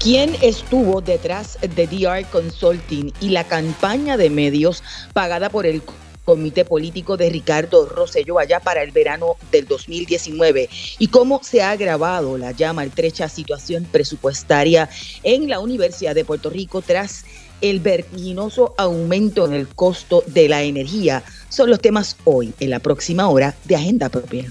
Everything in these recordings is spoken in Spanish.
¿Quién estuvo detrás de DR Consulting y la campaña de medios pagada por el comité político de Ricardo Rosselló allá para el verano del 2019 y cómo se ha agravado la ya maltrecha situación presupuestaria en la Universidad de Puerto Rico tras el vertiginoso aumento en el costo de la energía son los temas hoy en la próxima hora de Agenda Propia.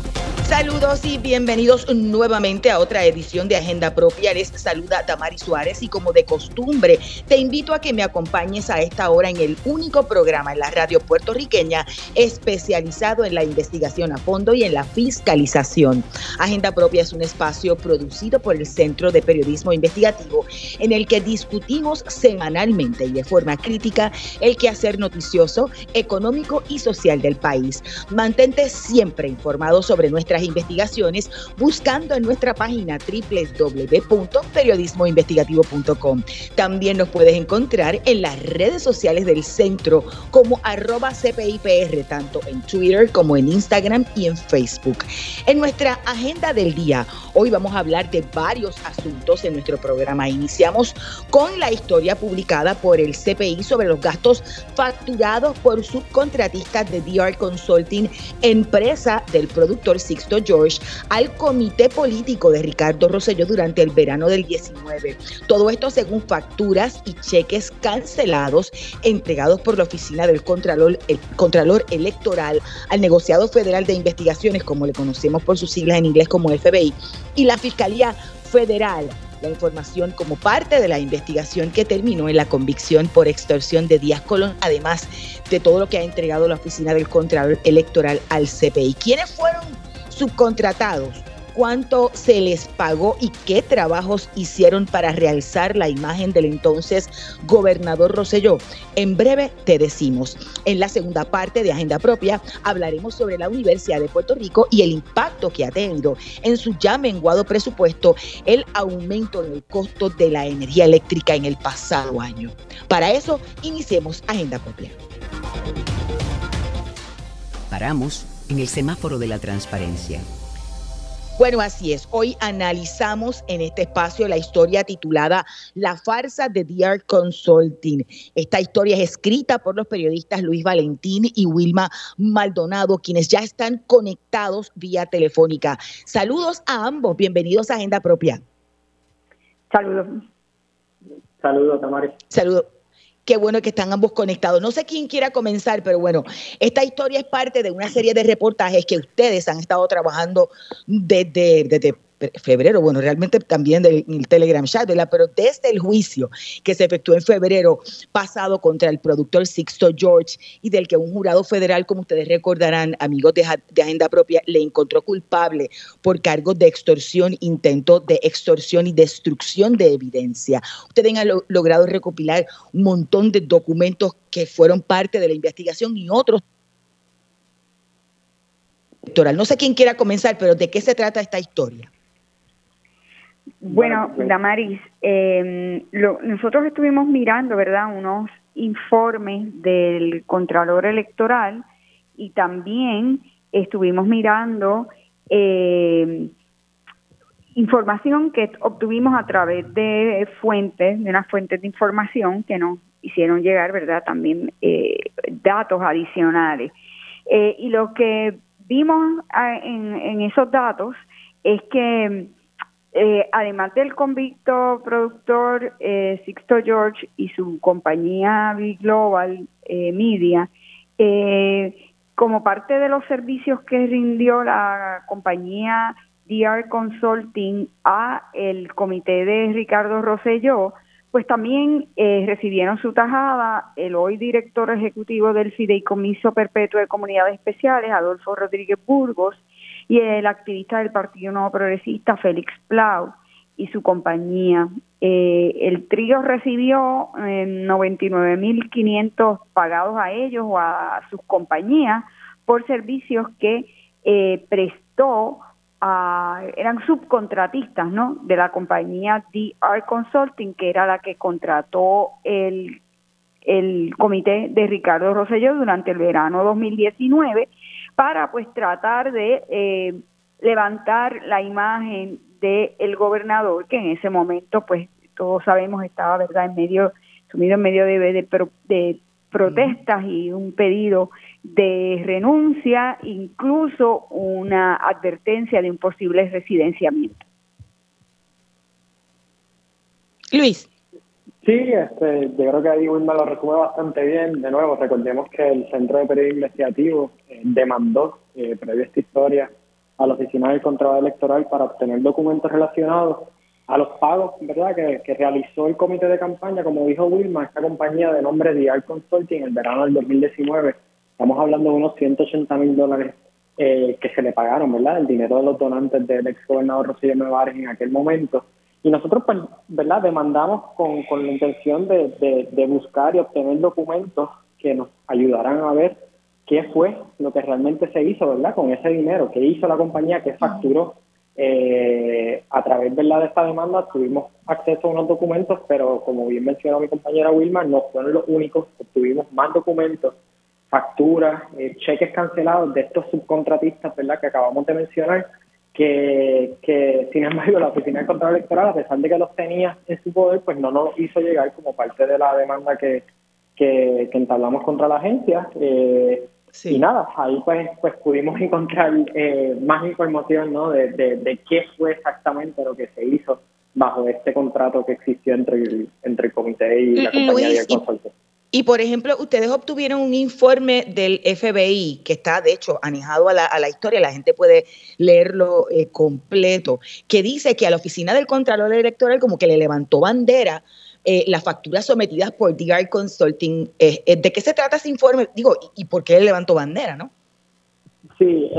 Saludos y bienvenidos nuevamente a otra edición de Agenda Propia. Les saluda Tamari Suárez y como de costumbre te invito a que me acompañes a esta hora en el único programa en la radio puertorriqueña especializado en la investigación a fondo y en la fiscalización. Agenda Propia es un espacio producido por el Centro de Periodismo Investigativo en el que discutimos semanalmente y de forma crítica el quehacer noticioso, económico y social del país. Mantente siempre informado sobre nuestras investigaciones buscando en nuestra página www.periodismoinvestigativo.com. También nos puedes encontrar en las redes sociales del centro como arroba CPIPR, tanto en Twitter como en Instagram y en Facebook. En nuestra agenda del día, hoy vamos a hablar de varios asuntos en nuestro programa. Iniciamos con la historia publicada por el CPI sobre los gastos facturados por subcontratistas de DR Consulting, empresa del productor Sixto George al comité político de Ricardo Rosselló durante el verano del 19. Todo esto según facturas y cheques cancelados entregados por la oficina del Contralor, el Contralor Electoral al negociado federal de investigaciones, como le conocemos por sus siglas en inglés como FBI, y la Fiscalía Federal la información como parte de la investigación que terminó en la convicción por extorsión de Díaz Colón, además de todo lo que ha entregado la Oficina del Contralor Electoral al CPI. ¿Quiénes fueron subcontratados, cuánto se les pagó y qué trabajos hicieron para realzar la imagen del entonces gobernador Roselló. En breve te decimos. En la segunda parte de Agenda Propia hablaremos sobre la Universidad de Puerto Rico y el impacto que ha tenido en su ya menguado presupuesto el aumento en el costo de la energía eléctrica en el pasado año. Para eso, iniciemos Agenda Propia. Paramos en el semáforo de la transparencia. Bueno, así es. Hoy analizamos en este espacio la historia titulada La farsa de DR Consulting. Esta historia es escrita por los periodistas Luis Valentín y Wilma Maldonado, quienes ya están conectados vía telefónica. Saludos a ambos. Bienvenidos a Agenda Propia. Saludos. Saludos, Tamara. Saludos. Qué bueno que están ambos conectados. No sé quién quiera comenzar, pero bueno, esta historia es parte de una serie de reportajes que ustedes han estado trabajando desde, desde febrero, bueno, realmente también del Telegram chat, Pero desde el juicio que se efectuó en febrero pasado contra el productor Sixto George y del que un jurado federal, como ustedes recordarán, amigos de, Agenda Propia, le encontró culpable por cargos de extorsión, intento de extorsión y destrucción de evidencia. Ustedes han logrado recopilar un montón de documentos que fueron parte de la investigación y otros No sé quién quiera comenzar, pero ¿de qué se trata esta historia? Bueno, pues, Damaris, eh, nosotros estuvimos mirando, ¿verdad?, unos informes del Contralor Electoral y también estuvimos mirando eh, información que obtuvimos a través de fuentes, de unas fuentes de información que nos hicieron llegar, ¿verdad?, también eh, datos adicionales. Eh, y lo que vimos ah, en, en esos datos es que eh, además del convicto productor eh, Sixto George y su compañía Big Global eh, Media, como parte de los servicios que rindió la compañía DR Consulting a el comité de Ricardo Rosselló, pues también recibieron su tajada el hoy director ejecutivo del Fideicomiso Perpetuo de Comunidades Especiales, Adolfo Rodríguez Burgos, y el activista del Partido Nuevo Progresista, Félix Plau, y su compañía. Eh, el trío recibió eh, 99.500 pagados a ellos o a sus compañías por servicios que eh, prestó a era, eran subcontratistas, ¿no? De la compañía DR Consulting, que era la que contrató el, el comité de Ricardo Rosselló durante el verano 2019 para pues tratar de eh, levantar la imagen del el gobernador que en ese momento pues todos sabemos estaba verdad en medio sumido en medio de, de, de protestas y un pedido de renuncia, incluso una advertencia de un posible residenciamiento. Luis. Sí, este, yo creo que ahí Wilma lo resume bastante bien. De nuevo, recordemos que el Centro de Periodismo Investigativo eh, demandó, eh, previo a esta historia, a la Oficina del Contrato Electoral para obtener documentos relacionados a los pagos verdad que, realizó el comité de campaña, como dijo Wilma, esta compañía de nombre DR Consulting en el verano del 2019. Estamos hablando de unos 180 mil dólares eh, que se le pagaron, ¿verdad? El dinero de los donantes del ex gobernador Rosillo Nevares en aquel momento. Y nosotros, pues, ¿verdad? Demandamos con, con la intención de, de, buscar y obtener documentos que nos ayudaran a ver qué fue lo que realmente se hizo, ¿verdad? Con ese dinero, qué hizo la compañía, qué facturó. Eh, a través de esta demanda tuvimos acceso a unos documentos, pero como bien mencionó mi compañera Wilma, no fueron los únicos, obtuvimos más documentos, facturas, eh, cheques cancelados de estos subcontratistas ¿verdad? que acabamos de mencionar, que, que sin embargo la Oficina de Control Electoral, a pesar de que los tenía en su poder, pues no nos hizo llegar como parte de la demanda que, que, que entablamos contra la agencia. Eh, y nada, ahí pues, pues pudimos encontrar eh, más información ¿no? De, de, qué fue exactamente lo que se hizo bajo este contrato que existió entre el, entre el comité y la compañía de consultor. Y, por ejemplo, ustedes obtuvieron un informe del FBI que está, de hecho, anejado a la, a la historia, la gente puede leerlo eh, completo, que dice que a la oficina del Contralor Electoral como que le levantó bandera eh, las facturas sometidas por DR Consulting. Eh, eh, ¿De qué se trata ese informe? Digo, ¿y, por qué levantó bandera, no? Sí,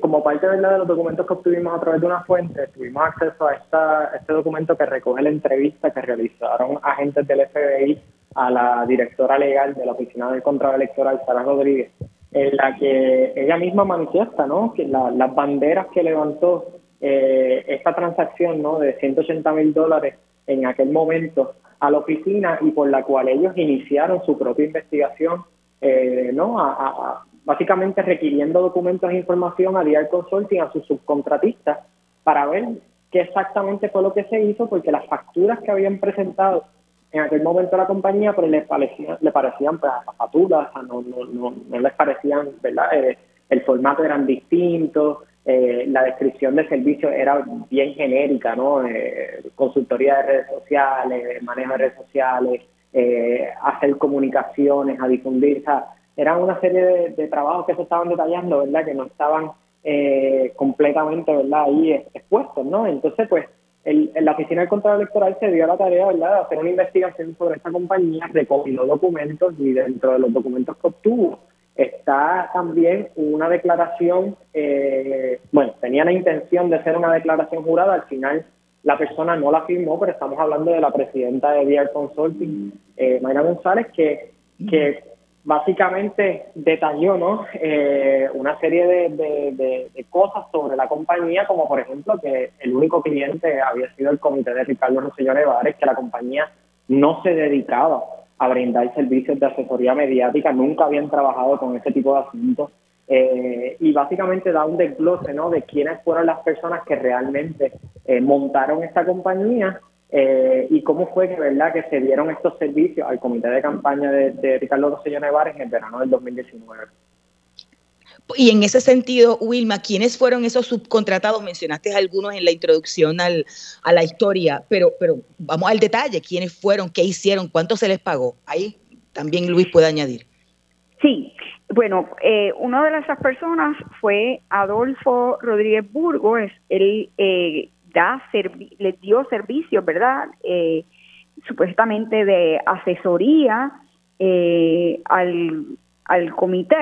como parte de los documentos que obtuvimos a través de una fuente, tuvimos acceso a esta, este documento que recoge la entrevista que realizaron agentes del FBI a la directora legal de la Oficina del Control Electoral, Sara Rodríguez, en la que ella misma manifiesta ¿no? que las banderas que levantó esta transacción ¿no? de 180 mil dólares en aquel momento a la oficina y por la cual ellos iniciaron su propia investigación, eh, ¿no? básicamente requiriendo documentos e información a Dial Consulting, a sus subcontratistas, para ver qué exactamente fue lo que se hizo, porque las facturas que habían presentado en aquel momento a la compañía pues les parecían, le parecían pues, facturas, no, no, no, no les parecían, ¿verdad? Eh, el formato eran distintos, eh, la descripción del servicio era bien genérica, ¿no? Eh, consultoría de redes sociales, manejo de redes sociales, eh, hacer comunicaciones, a difundir, o sea, eran una serie de, trabajos que se estaban detallando, ¿verdad? Que no estaban completamente, ¿verdad? Ahí expuestos, ¿no? Entonces, pues, el, la Oficina del Control Electoral se dio la tarea, ¿verdad?, de hacer una investigación sobre esta compañía, recopiló documentos y dentro de los documentos que obtuvo, está también una declaración, eh, bueno, tenía la intención de ser una declaración jurada, al final la persona no la firmó, pero estamos hablando de la presidenta de VR Consulting, eh, Mayra González, que, que básicamente detalló ¿no? Eh, una serie de, de, cosas sobre la compañía, como por ejemplo que el único cliente había sido el comité de Ricardo Rosselló Nevares, que la compañía no se dedicaba a brindar servicios de asesoría mediática, nunca habían trabajado con ese tipo de asuntos. Eh, y básicamente da un desglose ¿no? de quiénes fueron las personas que realmente eh, montaron esta compañía eh, y cómo fue que, ¿verdad? que se dieron estos servicios al comité de campaña de, Ricardo Rosselló Nevares en el verano del 2019. Y en ese sentido, Wilma, ¿quiénes fueron esos subcontratados? Mencionaste algunos en la introducción al, a la historia, pero, pero vamos al detalle. ¿Quiénes fueron? ¿Qué hicieron? ¿Cuánto se les pagó? Ahí también Luis puede añadir. Sí, bueno, eh, una de esas personas fue Adolfo Rodríguez Burgos. Él eh, da le dio servicios, ¿verdad? Eh, supuestamente de asesoría eh, al, al comité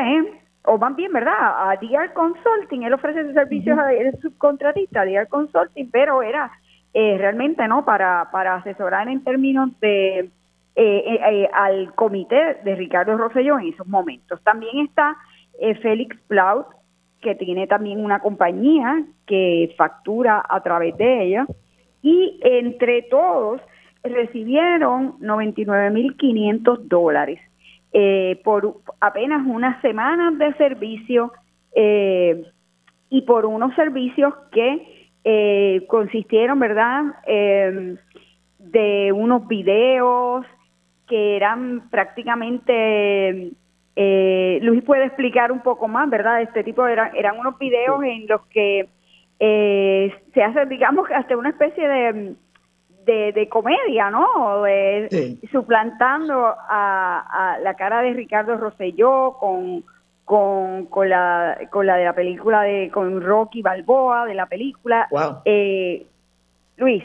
o van bien, ¿verdad? A DR Consulting, él ofrece sus servicios a el subcontratista, a DR Consulting, pero era eh, realmente, ¿no? Para, para asesorar en términos de eh, eh, al comité de Ricardo Rosselló en esos momentos. También está Félix Plaut, que tiene también una compañía que factura a través de ella, y entre todos recibieron 99.500 dólares eh, por apenas unas semanas de servicio eh, y por unos servicios que eh, consistieron, ¿verdad?, de unos videos que eran prácticamente Luis puede explicar un poco más, ¿verdad? Este tipo eran, eran unos videos en los que eh, se hace, digamos, hasta una especie de, de, comedia, ¿no? De, Suplantando a, la cara de Ricardo Rosselló con, con, con, la, con la de la película de con Rocky Balboa de la película. Eh, Luis.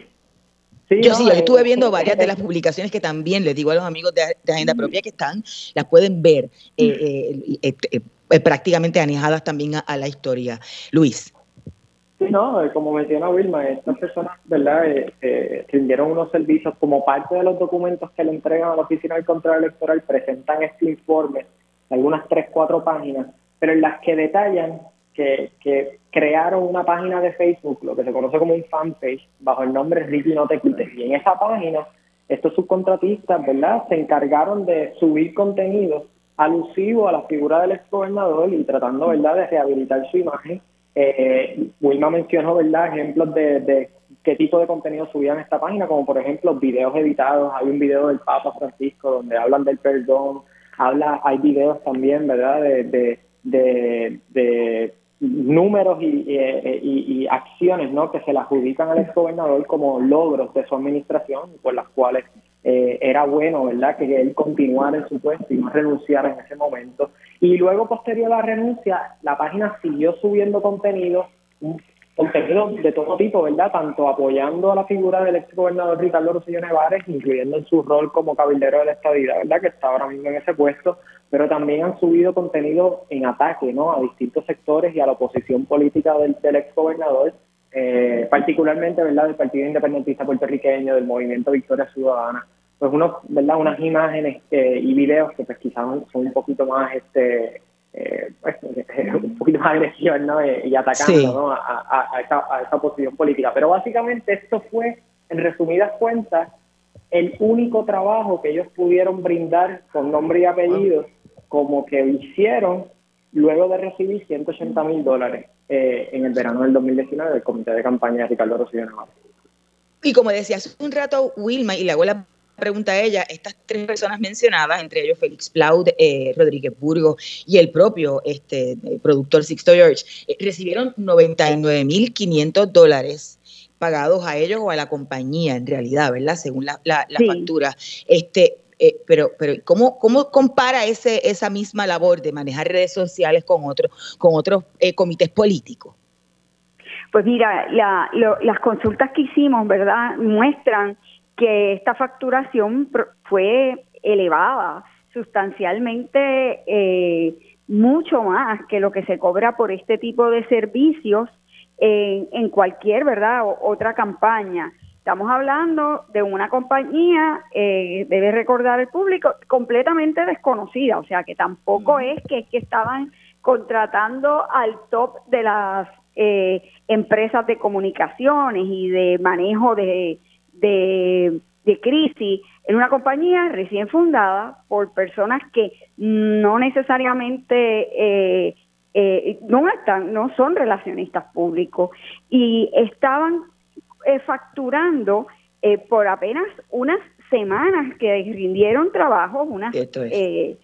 Yo sí, yo estuve viendo varias de las publicaciones que también les digo a los amigos de, Agenda Propia que están, las pueden ver eh, eh, prácticamente anejadas también a la historia. Luis. Sí, no, eh, como menciona Wilma, estas personas, ¿verdad?, eh, eh, rindieron unos servicios como parte de los documentos que le entregan a la Oficina del Control Electoral, presentan este informe, algunas tres, cuatro páginas, pero en las que detallan que, que crearon una página de Facebook, lo que se conoce como un fanpage, bajo el nombre Ricky No Te Quites. Y en esa página, estos subcontratistas, ¿verdad?, se encargaron de subir contenido alusivo a la figura del exgobernador y tratando, ¿verdad?, de rehabilitar su imagen eh, Wilma mencionó, ¿verdad?, ejemplos de, qué tipo de contenido subían esta página, como por ejemplo videos editados. Hay un video del Papa Francisco donde hablan del perdón. Habla, hay videos también, ¿verdad?, de, de, números y, acciones ¿no? que se le adjudican al exgobernador como logros de su administración, por las cuales eh, era bueno, ¿verdad?, que él continuara en su puesto y no renunciara en ese momento. Y luego, posterior a la renuncia, la página siguió subiendo contenido, contenido de todo tipo, ¿verdad? Tanto apoyando a la figura del ex gobernador Ricardo Rosselló Nevares, incluyendo en su rol como cabildero de la estadidad, ¿verdad? Que está ahora mismo en ese puesto, pero también han subido contenido en ataque, ¿no? A distintos sectores y a la oposición política del, del ex gobernador, eh, particularmente, ¿verdad? Del Partido Independentista Puertorriqueño, del Movimiento Victoria Ciudadana pues unos, ¿verdad? unas imágenes eh, y videos que pues quizás son un poquito más este eh, pues, un poquito más agresivos ¿no? Eh, y atacando ¿no? a, a, esa, a esa posición política. Pero básicamente esto fue, en resumidas cuentas, el único trabajo que ellos pudieron brindar con nombre y apellido, como que hicieron luego de recibir 180 mil dólares en el verano del 2019 del comité de campaña de Ricardo Rocío Navarro. Y como decía hace un rato Wilma, y le hago la pregunta a ella, estas tres personas mencionadas, entre ellos Félix Plaud, eh, Rodríguez Burgo y el propio este, productor Sixto George, eh, recibieron 99.500 dólares pagados a ellos o a la compañía, en realidad, ¿verdad? Según la, factura. Este, eh, pero, pero ¿cómo, ¿cómo compara ese, esa misma labor de manejar redes sociales con, otro, con otros comités políticos? Pues mira, las consultas que hicimos, ¿verdad? Muestran que esta facturación fue elevada sustancialmente eh, mucho más que lo que se cobra por este tipo de servicios en, cualquier verdad otra campaña. Estamos hablando de una compañía, eh, debe recordar el público, completamente desconocida, o sea que tampoco es que, que estaban contratando al top de las eh, empresas de comunicaciones y de manejo de, de, crisis. En una compañía recién fundada por personas que no necesariamente eh, eh, no están, no son relacionistas públicos y estaban eh, facturando por apenas unas semanas que rindieron trabajo, unas y,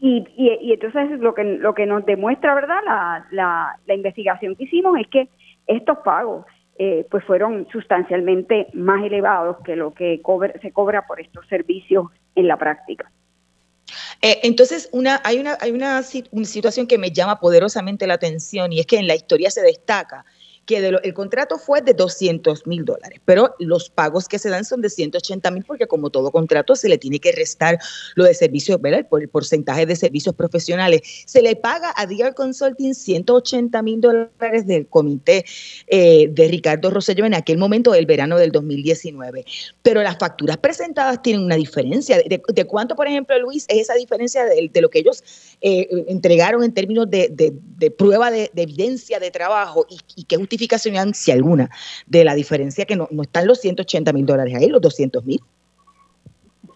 y, entonces lo que lo que nos demuestra verdad la, la, la investigación que hicimos es que estos pagos eh, pues fueron sustancialmente más elevados que lo que se cobra por estos servicios en la práctica. Eh, entonces, una, hay, una, hay una, situación que me llama poderosamente la atención y es que en la historia se destaca que el contrato fue de 200 mil dólares, pero los pagos que se dan son de 180 mil porque como todo contrato se le tiene que restar lo de servicios, ¿verdad? Por el porcentaje de servicios profesionales. Se le paga a DR Consulting 180 mil dólares del comité eh, de Ricardo Rosselló en aquel momento del verano del 2019. Pero las facturas presentadas tienen una diferencia. ¿De, cuánto, por ejemplo, Luis, es esa diferencia de, lo que ellos eh, entregaron en términos de, prueba de, evidencia de trabajo y, qué justificación si alguna, de la diferencia que no, están los 180 mil dólares ahí, los 200 mil?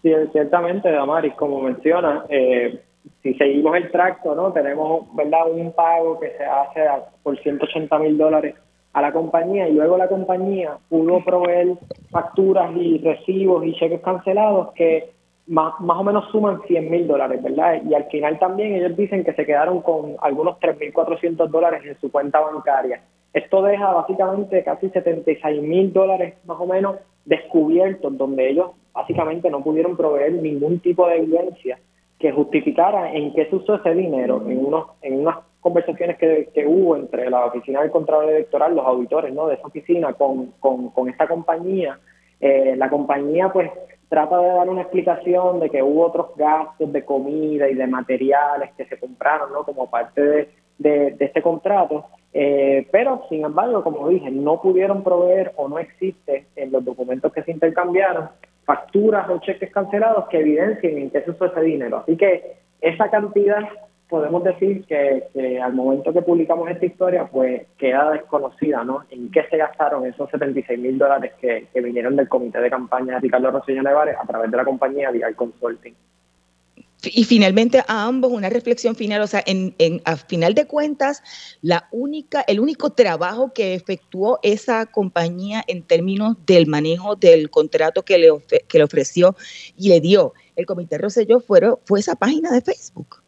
Sí, ciertamente, Damaris, como menciona, eh, si seguimos el tracto, ¿no? Tenemos, ¿verdad?, un pago que se hace por 180 mil dólares a la compañía y luego la compañía pudo proveer facturas y recibos y cheques cancelados que más, más o menos suman 100 mil dólares, ¿verdad? Y al final también ellos dicen que se quedaron con algunos 3.400 dólares en su cuenta bancaria. Esto deja básicamente casi 76 mil dólares más o menos descubiertos, donde ellos básicamente no pudieron proveer ningún tipo de evidencia que justificara en qué se usó ese dinero en unos en unas conversaciones que, hubo entre la oficina del Contralor Electoral, los auditores ¿no? de esa oficina con, con, esta compañía. Eh, la compañía pues trata de dar una explicación de que hubo otros gastos de comida y de materiales que se compraron ¿no? como parte de, este contrato, eh, pero sin embargo, como dije, no pudieron proveer o no existe en los documentos que se intercambiaron facturas o cheques cancelados que evidencien en qué se usó ese dinero. Así que esa cantidad podemos decir que, al momento que publicamos esta historia, pues queda desconocida, ¿no? En qué se gastaron esos 76 mil dólares que, vinieron del comité de campaña de Ricardo Rosselló Nevares a través de la compañía Vial Consulting. Y finalmente a ambos una reflexión final, o sea, en, en, a final de cuentas, la única, el único trabajo que efectuó esa compañía en términos del manejo del contrato que le, que le ofreció y le dio el Comité Rosselló fue, fue esa página de Facebook.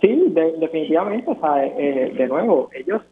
Sí, definitivamente. O sea, eh, de nuevo, ellos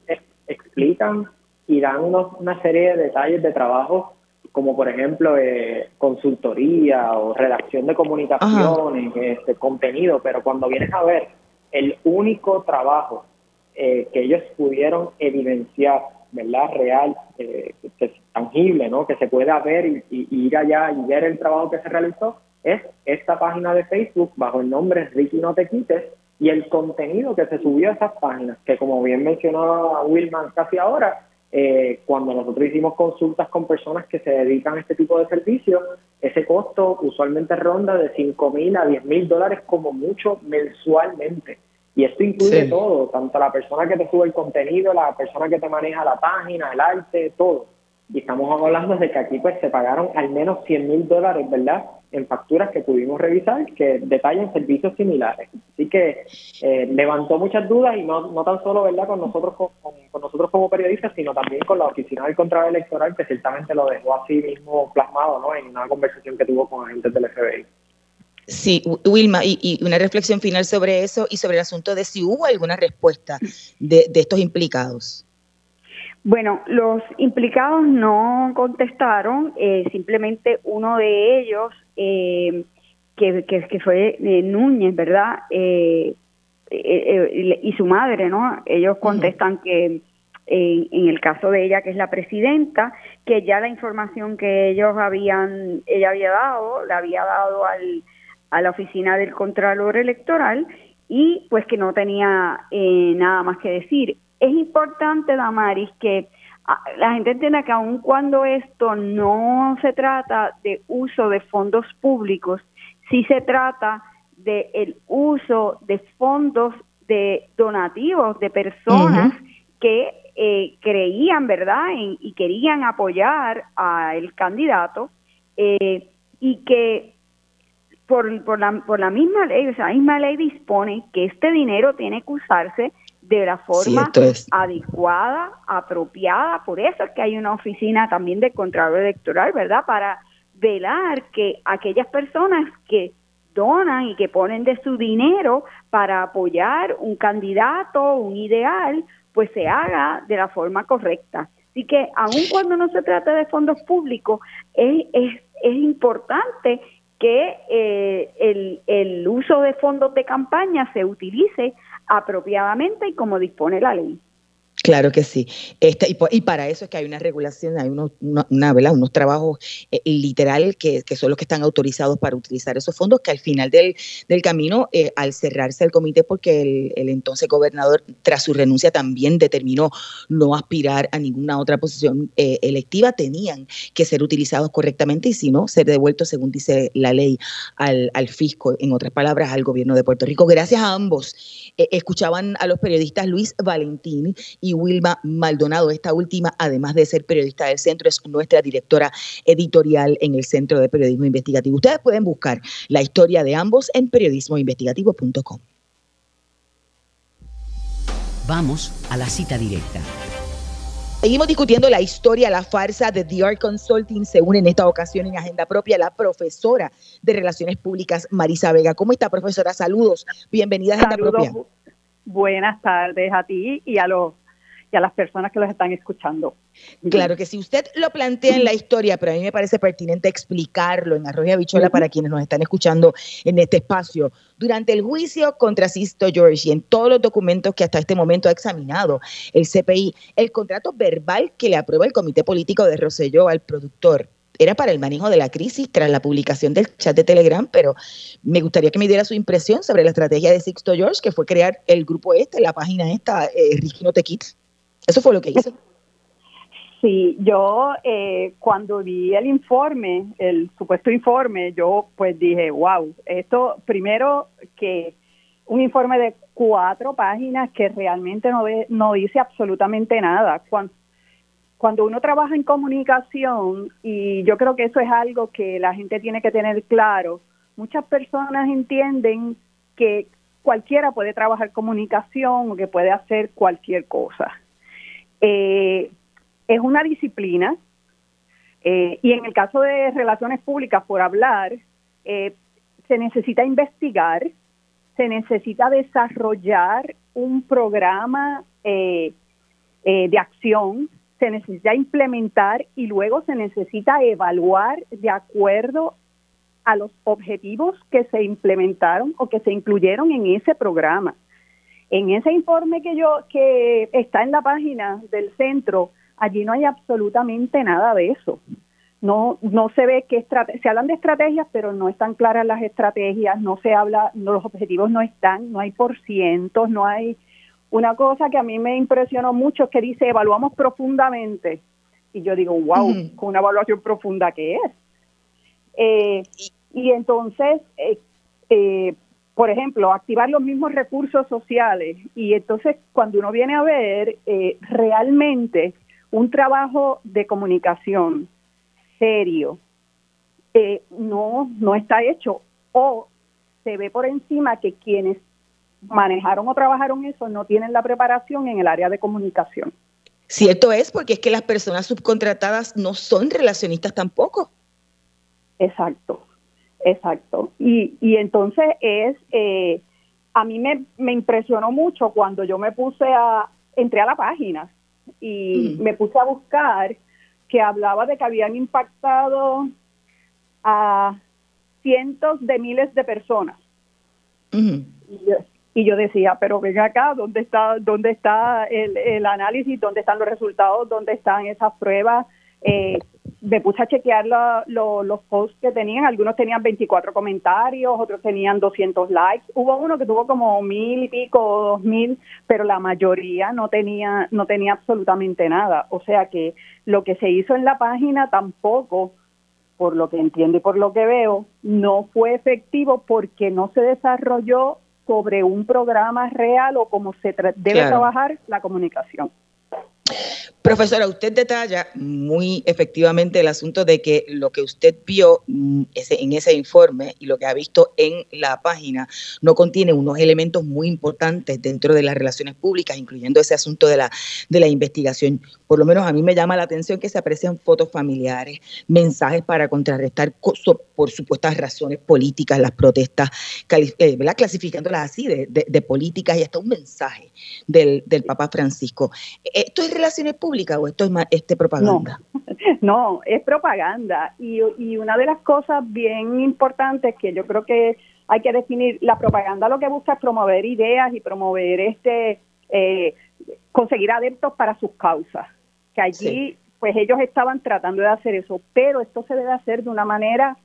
explican y dan una serie de detalles de trabajo, como por ejemplo eh, consultoría o redacción de comunicaciones, este contenido, pero cuando vienes a ver el único trabajo eh, que ellos pudieron evidenciar, ¿verdad? Real, que es tangible, ¿no? Que se pueda ver y, y, ir allá y ver el trabajo que se realizó, es esta página de Facebook bajo el nombre Ricky No Te Quites, y el contenido que se subió a esas páginas, que como bien mencionaba Wilman casi ahora, eh, cuando nosotros hicimos consultas con personas que se dedican a este tipo de servicios, ese costo usualmente ronda de 5 mil a 10 mil dólares como mucho mensualmente. Y esto incluye todo, tanto la persona que te sube el contenido, la persona que te maneja la página, el arte, todo. Y estamos hablando de que aquí pues se pagaron al menos 100 mil dólares, ¿verdad? En facturas que pudimos revisar que detallan servicios similares. Así que eh, levantó muchas dudas y no, no tan solo, ¿verdad? Con nosotros, con, nosotros como periodistas, sino también con la Oficina del Contrato Electoral, que ciertamente lo dejó así mismo plasmado, ¿no? En una conversación que tuvo con agentes del FBI. Sí, Wilma, y, una reflexión final sobre eso y sobre el asunto de si hubo alguna respuesta de, de estos implicados. Bueno, los implicados no contestaron, eh, simplemente uno de ellos, eh, que, que, fue eh, Núñez, ¿verdad? y su madre, ¿no? Ellos contestan que en el caso de ella, que es la presidenta, que ya la información que ellos habían, ella había dado, la había dado al, a la oficina del Contralor Electoral y pues que no tenía nada más que decir es importante, Damaris, que ah, la gente entienda que aun cuando esto no se trata de uso de fondos públicos, sí se trata de el uso de fondos de donativos de personas que eh, creían, ¿verdad? y querían apoyar al candidato eh, y que por, por, la, por la misma ley, o sea, la misma ley dispone que este dinero tiene que usarse de la forma adecuada, apropiada. Por eso es que hay una oficina también de Contralor Electoral, ¿verdad? Para velar que aquellas personas que donan y que ponen de su dinero para apoyar un candidato, un ideal, pues se haga de la forma correcta. Así que aun cuando no se trata de fondos públicos, es, es, es importante que eh, el, el uso de fondos de campaña se utilice apropiadamente y como dispone la ley. Claro que sí. Este, y, para eso es que hay una regulación, hay unos, una, unos trabajos eh, literal que, son los que están autorizados para utilizar esos fondos, que al final del, camino, eh, al cerrarse el comité, porque el, entonces gobernador, tras su renuncia, también determinó no aspirar a ninguna otra posición eh, electiva, tenían que ser utilizados correctamente y si no, ser devueltos, según dice la ley, al, al fisco, en otras palabras, al gobierno de Puerto Rico. Gracias a ambos. escuchaban a los periodistas Luis Valentín y Wilma Maldonado. Esta última, además de ser periodista del centro, es nuestra directora editorial en el Centro de Periodismo Investigativo. Ustedes pueden buscar la historia de ambos en periodismoinvestigativo.com. Vamos a la cita directa. Seguimos discutiendo la historia, la farsa de The Art Consulting. Se une en esta ocasión en agenda propia la profesora de Relaciones Públicas, Marisa Vega. ¿Cómo está, profesora? Saludos. Bienvenida a Agenda Propia. Buenas tardes a ti y a los y a las personas que los están escuchando. Claro que si usted lo plantea en la historia, pero a mí me parece pertinente explicarlo en Arroyo Bichola para quienes nos están escuchando en este espacio. Durante el juicio contra Sisto George y en todos los documentos que hasta este momento ha examinado el CPI, el contrato verbal que le aprueba el Comité Político de Roselló al productor era para el manejo de la crisis tras la publicación del chat de Telegram, pero me gustaría que me diera su impresión sobre la estrategia de Sixto George, que fue crear el grupo este, la página esta, eh, Rigino eso fue lo que hizo. Sí, yo eh, cuando vi el informe, el supuesto informe, yo pues dije, wow, esto primero que un informe de cuatro páginas que realmente no, no dice absolutamente nada. Cuando uno trabaja en comunicación, y yo creo que eso es algo que la gente tiene que tener claro, muchas personas entienden que cualquiera puede trabajar comunicación o que puede hacer cualquier cosa. Eh, es una disciplina eh, y en el caso de relaciones públicas, por hablar, eh, se necesita investigar, se necesita desarrollar un programa de acción, se necesita implementar y luego se necesita evaluar de acuerdo a los objetivos que se implementaron o que se incluyeron en ese programa. En ese informe que yo que está en la página del centro, allí no hay absolutamente nada de eso. No no se ve que se hablan de estrategias, pero no están claras las estrategias, no se habla, los objetivos no están, no hay por cientos, no hay una cosa que a mí me impresionó mucho es que dice evaluamos profundamente y yo digo wow, con una evaluación profunda que es. Eh, y entonces eh, eh, por ejemplo, activar los mismos recursos sociales. Y entonces, cuando uno viene a ver eh, realmente un trabajo de comunicación serio, eh, no, no está hecho. O se ve por encima que quienes manejaron o trabajaron eso no tienen la preparación en el área de comunicación. Cierto es, porque es que las personas subcontratadas no son relacionistas tampoco. Exacto. Exacto. Y, y entonces es, eh, a mí me, me impresionó mucho cuando yo me puse a, entré a la página y mm. me puse a buscar que hablaba de que habían impactado a cientos de miles de personas. y, yo, decía, pero ven acá, ¿dónde está, dónde está el, el análisis? ¿Dónde están los resultados? ¿Dónde están esas pruebas? Eh, me puse a chequear los posts que tenían, algunos tenían 24 comentarios, otros tenían 200 likes, hubo uno que tuvo como mil y pico, dos mil, pero la mayoría no tenía, no tenía absolutamente nada, o sea que lo que se hizo en la página tampoco, por lo que entiendo y por lo que veo, no fue efectivo porque no se desarrolló sobre un programa real o cómo se debe trabajar la comunicación. Profesora, usted detalla muy efectivamente el asunto de que lo que usted vio mm, en ese informe y lo que ha visto en la página no contiene unos elementos muy importantes dentro de las relaciones públicas, incluyendo ese asunto de la, de la investigación. Por lo menos a mí me llama la atención que se aprecian fotos familiares, mensajes para contrarrestar por supuestas razones políticas las protestas, eh, clasificándolas así de, políticas y hasta un mensaje del, del Papa Francisco. ¿Esto es relaciones públicas? O esto es este propaganda? No, es propaganda. Y, y una de las cosas bien importantes que yo creo que hay que definir, la propaganda lo que busca es promover ideas y promover este eh, conseguir adeptos para sus causas, que allí pues ellos estaban tratando de hacer eso, pero esto se debe hacer de una manera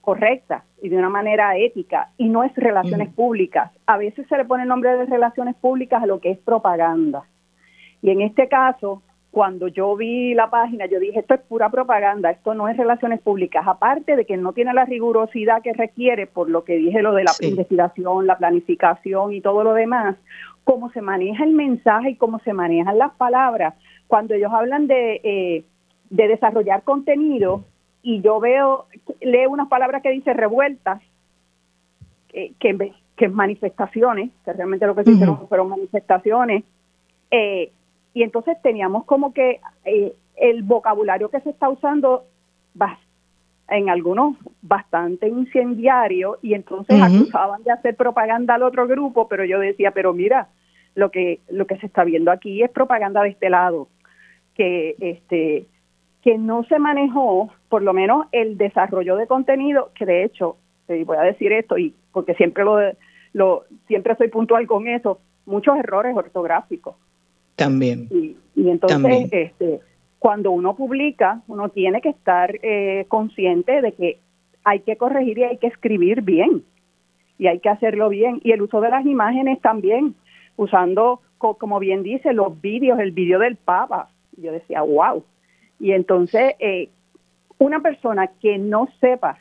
correcta y de una manera ética y no es relaciones públicas. A veces se le pone el nombre de relaciones públicas a lo que es propaganda. Y en este caso, cuando yo vi la página, yo dije, esto es pura propaganda, esto no es relaciones públicas, aparte de que no tiene la rigurosidad que requiere por lo que dije, lo de la investigación, la planificación y todo lo demás, cómo se maneja el mensaje y cómo se manejan las palabras. Cuando ellos hablan de, eh, de desarrollar contenido y yo veo, leo unas palabras que dice revueltas, que, que, que manifestaciones, que realmente lo que se hicieron fueron manifestaciones, eh, y entonces teníamos como que eh, el vocabulario que se está usando en algunos bastante incendiario y entonces acusaban de hacer propaganda al otro grupo, pero yo decía, pero mira, lo que lo que se está viendo aquí es propaganda de este lado, que este que no se manejó, por lo menos el desarrollo de contenido, que de hecho, voy a decir esto y porque siempre lo, lo siempre soy puntual con eso, muchos errores ortográficos también. Y, entonces, este, cuando uno publica, uno tiene que estar eh, consciente de que hay que corregir y hay que escribir bien. Y hay que hacerlo bien. Y el uso de las imágenes también, usando, como bien dice, los vídeos, el vídeo del Papa. Yo decía, wow. Y entonces, eh, una persona que no sepa,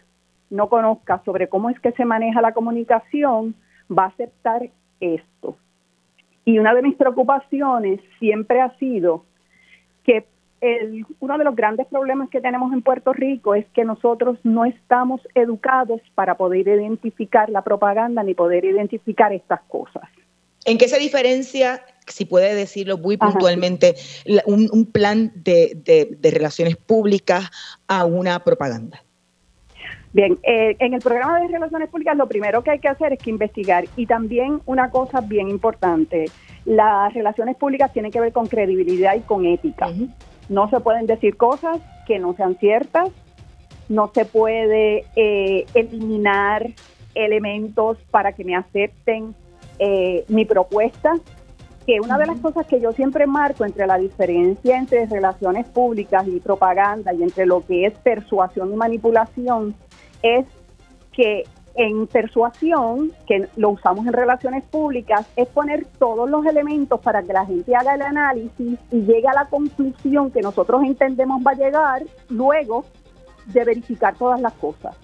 no conozca sobre cómo es que se maneja la comunicación, va a aceptar esto. Y una de mis preocupaciones siempre ha sido que el, uno de los grandes problemas que tenemos en Puerto Rico es que nosotros no estamos educados para poder identificar la propaganda ni poder identificar estas cosas. ¿En qué se diferencia, si puede decirlo muy puntualmente, un, plan de relaciones públicas a una propaganda? Bien, eh, en el programa de relaciones públicas lo primero que hay que hacer es que investigar. Y también una cosa bien importante, las relaciones públicas tienen que ver con credibilidad y con ética. No se pueden decir cosas que no sean ciertas, no se puede eh, eliminar elementos para que me acepten eh, mi propuesta, que una de las cosas que yo siempre marco entre la diferencia entre relaciones públicas y propaganda y entre lo que es persuasión y manipulación es que en persuasión, que lo usamos en relaciones públicas, es poner todos los elementos para que la gente haga el análisis y llegue a la conclusión que nosotros entendemos va a llegar luego de verificar todas las cosas.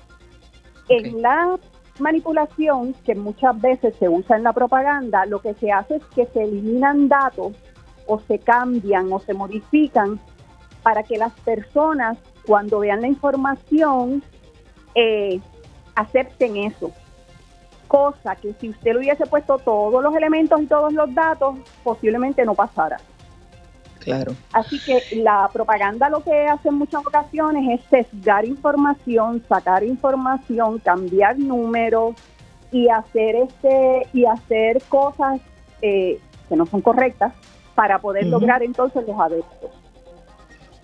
En la manipulación, que muchas veces se usa en la propaganda, lo que se hace es que se eliminan datos o se cambian o se modifican para que las personas cuando vean la información eh, acepten eso. Cosa que si usted le hubiese puesto todos los elementos y todos los datos, posiblemente no pasara. Claro. Así que la propaganda lo que hace en muchas ocasiones es sesgar información, sacar información, cambiar números y hacer este y hacer cosas eh, que no son correctas para poder lograr entonces los adeptos.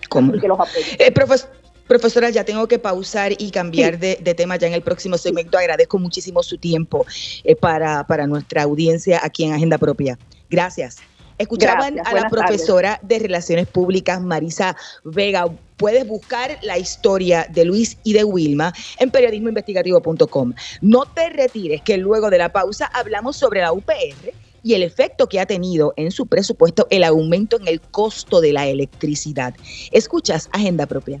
¿Cómo? que los eh, profesor, Profesora, ya tengo que pausar y cambiar de, tema ya en el próximo segmento. Agradezco muchísimo su tiempo eh, para, para nuestra audiencia aquí en Agenda Propia. Gracias. Escuchaban a la profesora de Relaciones Públicas, Marisa Vega. Puedes buscar la historia de Luis y de Wilma en periodismoinvestigativo.com. No te retires, que luego de la pausa hablamos sobre la UPR y el efecto que ha tenido en su presupuesto el aumento en el costo de la electricidad. Escuchas Agenda Propia.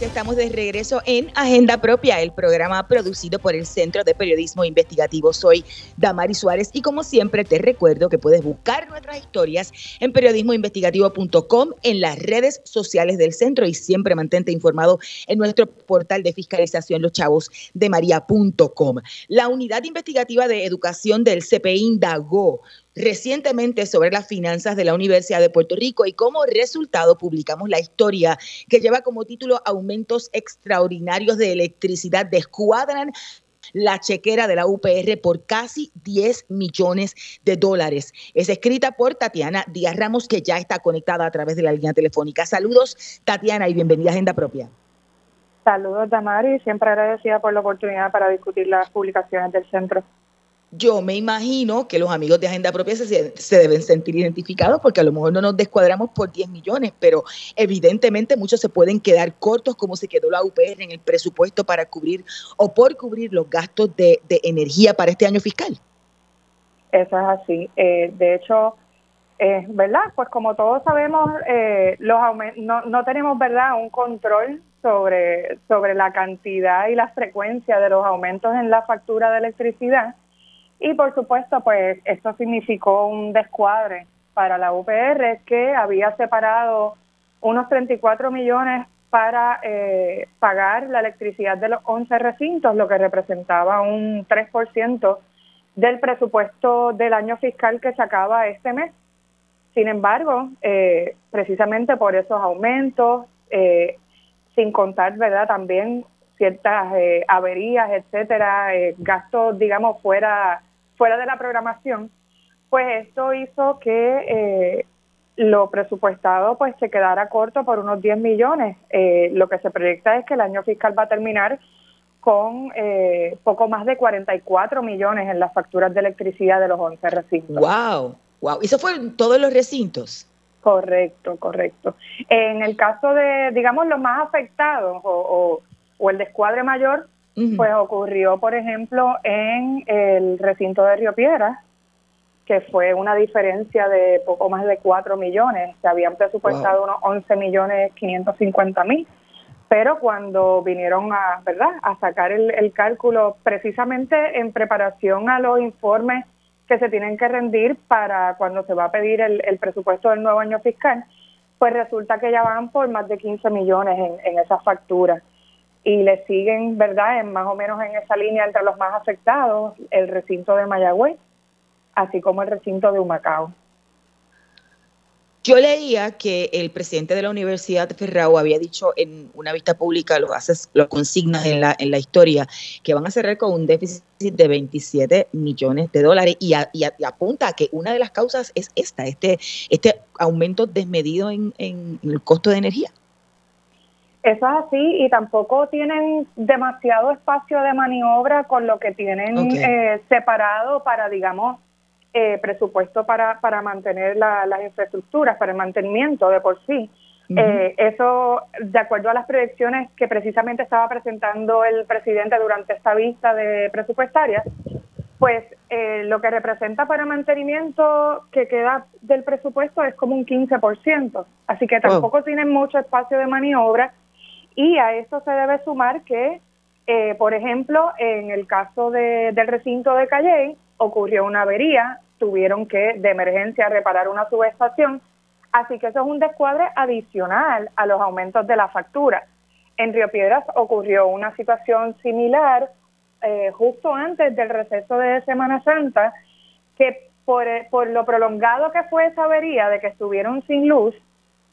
Estamos de regreso en Agenda Propia, el programa producido por el Centro de Periodismo Investigativo. Soy Damari Suárez y como siempre te recuerdo que puedes buscar nuestras historias en periodismoinvestigativo.com, en las redes sociales del centro y siempre mantente informado en nuestro portal de fiscalización loschavosdemaria.com. La unidad investigativa de educación del CPI indagó recientemente sobre las finanzas de la Universidad de Puerto Rico y como resultado publicamos la historia que lleva como título Aumentos extraordinarios de electricidad descuadran la chequera de la UPR por casi 10 millones de dólares. Es escrita por Tatiana Díaz Ramos, que ya está conectada a través de la línea telefónica. Saludos, Tatiana, y bienvenida a Agenda Propia. Saludos, Damari, siempre agradecida por la oportunidad para discutir las publicaciones del centro yo me imagino que los amigos de Agenda Propia se, deben sentir identificados porque a lo mejor no nos descuadramos por 10 millones, pero evidentemente muchos se pueden quedar cortos como se quedó la UPR en el presupuesto para cubrir o por cubrir los gastos de, energía para este año fiscal. Eso es así. Eh, de hecho, eh, ¿verdad? Pues como todos sabemos, eh, los no, no tenemos, ¿verdad?, un control sobre, sobre la cantidad y la frecuencia de los aumentos en la factura de electricidad y por supuesto, pues esto significó un descuadre para la UPR que había separado unos 34 millones para eh, pagar la electricidad de los 11 recintos, lo que representaba un 3% del presupuesto del año fiscal que se acaba este mes. Sin embargo, eh, precisamente por esos aumentos, eh, sin contar, ¿verdad? También ciertas averías, etcétera, gastos, digamos, fuera fuera de la programación, pues esto hizo que eh, lo presupuestado pues se quedara corto por unos 10 millones. Eh, lo que se proyecta es que el año fiscal va a terminar con eh, poco más de 44 millones en las facturas de electricidad de los 11 recintos. ¡Wow! ¡Wow! ¿Eso fue en todos los recintos? Correcto, correcto. En el caso de, digamos, los más afectados o, o el descuadre mayor, pues ocurrió, por ejemplo, en el recinto de Río Piedras, que fue una diferencia de poco más de 4 millones. Se habían presupuestado unos 11 millones 550 mil. Pero cuando vinieron a, ¿verdad? a sacar el, cálculo precisamente en preparación a los informes que se tienen que rendir para cuando se va a pedir el, presupuesto del nuevo año fiscal, pues resulta que ya van por más de 15 millones en, en esas facturas y le siguen, ¿verdad?, en más o menos en esa línea entre los más afectados, el recinto de Mayagüez, así como el recinto de Humacao. Yo leía que el presidente de la Universidad Ferrao había dicho en una vista pública, lo haces, lo consignas en la, en la historia, que van a cerrar con un déficit de 27 millones de dólares y, apunta a que una de las causas es esta, este, este aumento desmedido en el costo de energía. Eso es así y tampoco tienen demasiado espacio de maniobra con lo que tienen eh, separado para, digamos, eh, presupuesto para, para mantener las infraestructuras, para el mantenimiento de por sí. Eh, eso, de acuerdo a las proyecciones que precisamente estaba presentando el presidente durante esta vista de presupuestaria, pues lo que representa para mantenimiento que queda del presupuesto es como un 15%. Así que tampoco tienen mucho espacio de maniobra y a esto se debe sumar que, eh, por ejemplo, en el caso del recinto de Calle, ocurrió una avería, tuvieron que de emergencia reparar una subestación, así que eso es un descuadre adicional a los aumentos de la factura. En Río Piedras ocurrió una situación similar eh, justo antes del receso de Semana Santa, que por, por lo prolongado que fue esa avería de que estuvieron sin luz,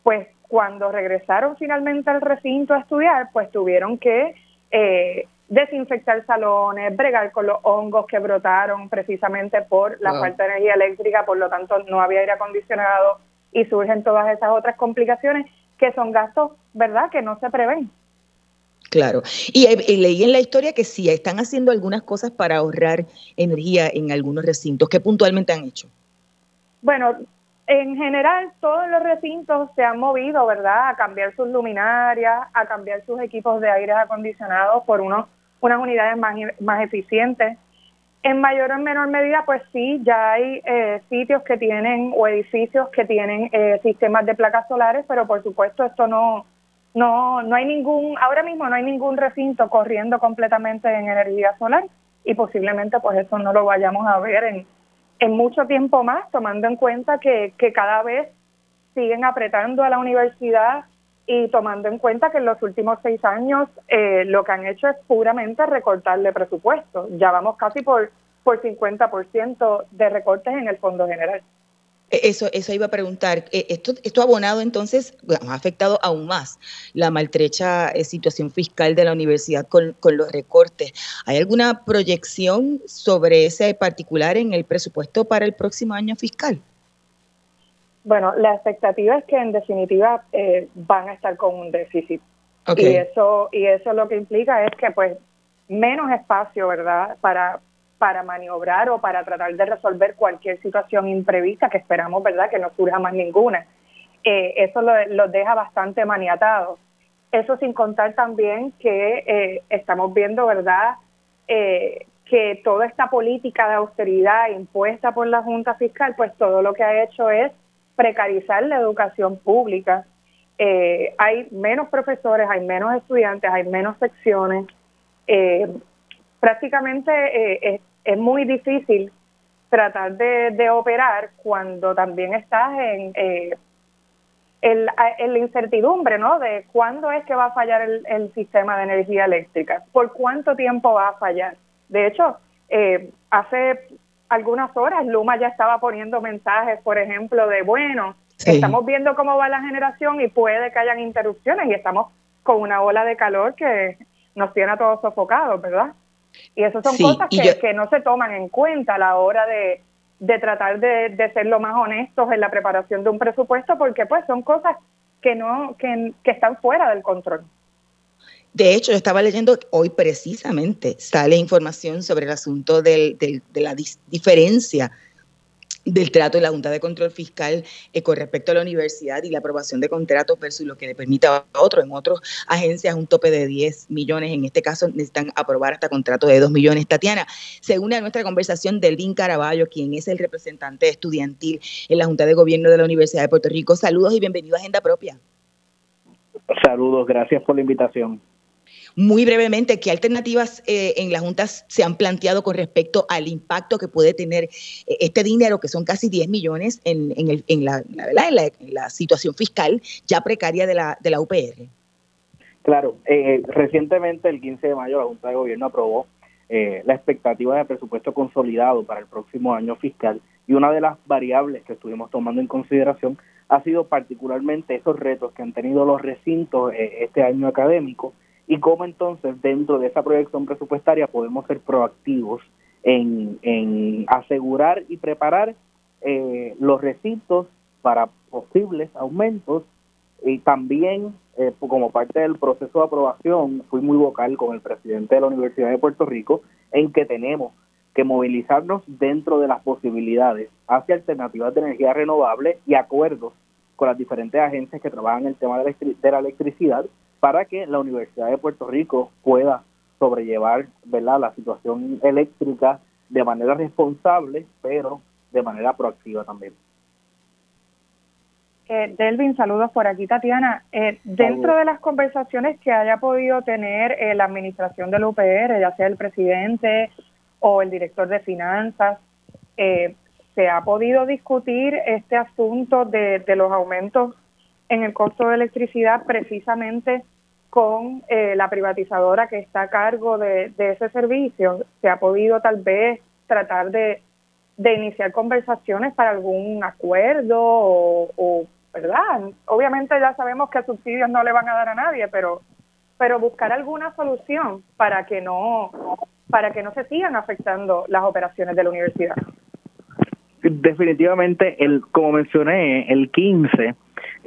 pues cuando regresaron finalmente al recinto a estudiar, pues tuvieron que eh, desinfectar salones, bregar con los hongos que brotaron precisamente por la falta de energía eléctrica, por lo tanto no había aire acondicionado y surgen todas esas otras complicaciones que son gastos, ¿verdad?, que no se prevén. Claro. Y, y, leí en la historia que sí, están haciendo algunas cosas para ahorrar energía en algunos recintos. ¿Qué puntualmente han hecho? Bueno, en general, todos los recintos se han movido, ¿verdad?, a cambiar sus luminarias, a cambiar sus equipos de aire acondicionado por unos, unas unidades más, más eficientes. En mayor o menor medida, pues sí, ya hay eh, sitios que tienen o edificios que tienen eh, sistemas de placas solares, pero por supuesto esto no, no, no hay ningún, ahora mismo no hay ningún recinto corriendo completamente en energía solar y posiblemente pues eso no lo vayamos a ver en, en mucho tiempo más, tomando en cuenta que, que cada vez siguen apretando a la universidad y tomando en cuenta que en los últimos seis años eh, lo que han hecho es puramente recortarle presupuesto. Ya vamos casi por, por 50% de recortes en el Fondo General. E, eso, eso iba a preguntar. E, esto, esto ha abonado entonces, ha afectado aún más la maltrecha eh, situación fiscal de la universidad con, con, los recortes. ¿Hay alguna proyección sobre ese particular en el presupuesto para el próximo año fiscal? Bueno, la expectativa es que en definitiva eh, van a estar con un déficit. Y eso y eso lo que implica es que pues menos espacio, ¿verdad? Para para maniobrar o para tratar de resolver cualquier situación imprevista que esperamos, ¿verdad?, que no surja más ninguna. Eh, eso los lo deja bastante maniatados. Eso sin contar también que eh, estamos viendo, ¿verdad?, eh, que toda esta política de austeridad impuesta por la Junta Fiscal, pues todo lo que ha hecho es precarizar la educación pública. hay menos profesores, hay menos estudiantes, hay menos secciones. prácticamente es muy difícil tratar de, operar cuando también estás en, eh, la incertidumbre, ¿no? De cuándo es que va a fallar el, sistema de energía eléctrica, por cuánto tiempo va a fallar. De hecho, eh, hace algunas horas Luma ya estaba poniendo mensajes, por ejemplo, de, bueno, estamos viendo cómo va la generación y puede que hayan interrupciones y estamos con una ola de calor que nos tiene a todos sofocados, ¿verdad? Y esas son cosas que, no se toman en cuenta a la hora de, tratar de, ser lo más honestos en la preparación de un presupuesto, porque pues son cosas que no que, están fuera del control. De hecho, yo estaba leyendo hoy precisamente sale información sobre el asunto del, de la diferencia del trato de la Junta de Control Fiscal eh, con respecto a la universidad y la aprobación de contratos versus lo que le permite a otros. En otras agencias un tope de 10 millones, en este caso necesitan aprobar hasta contrato de 2 millones. Tatiana, según a nuestra conversación, Delvin Caraballo, quien es el representante estudiantil en la Junta de Gobierno de la Universidad de Puerto Rico, saludos y bienvenido a Agenda Propia. Saludos, gracias por la invitación. Muy brevemente, ¿qué alternativas eh, en las juntas se han planteado con respecto al impacto que puede tener eh, este dinero, que son casi 10 millones, en, la, la, situación fiscal ya precaria de la, de la UPR? Claro, eh, recientemente, el 15 de mayo, la Junta de Gobierno aprobó la expectativa de presupuesto consolidado para el próximo año fiscal y una de las variables que estuvimos tomando en consideración ha sido particularmente esos retos que han tenido los recintos este año académico y cómo entonces dentro de esa proyección presupuestaria podemos ser proactivos en, asegurar y preparar eh, los recintos para posibles aumentos y también eh, como parte del proceso de aprobación fui muy vocal con el presidente de la Universidad de Puerto Rico en que tenemos que movilizarnos dentro de las posibilidades hacia alternativas de energía renovable y acuerdos con las diferentes agencias que trabajan el tema de la electricidad para que la Universidad de Puerto Rico pueda sobrellevar ¿verdad? la situación eléctrica de manera responsable, pero de manera proactiva también. Eh, Delvin, saludos por aquí, Tatiana. Eh, dentro de las conversaciones que haya podido tener eh, la administración del UPR, ya sea el presidente o el director de finanzas, eh, ¿se ha podido discutir este asunto de, de los aumentos en el costo de electricidad precisamente con eh, la privatizadora que está a cargo de, ese servicio. Se ha podido tal vez tratar de, iniciar conversaciones para algún acuerdo o, ¿verdad? Obviamente ya sabemos que subsidios no le van a dar a nadie, pero pero buscar alguna solución para que no para que no se sigan afectando las operaciones de la universidad. Definitivamente, el como mencioné, el 15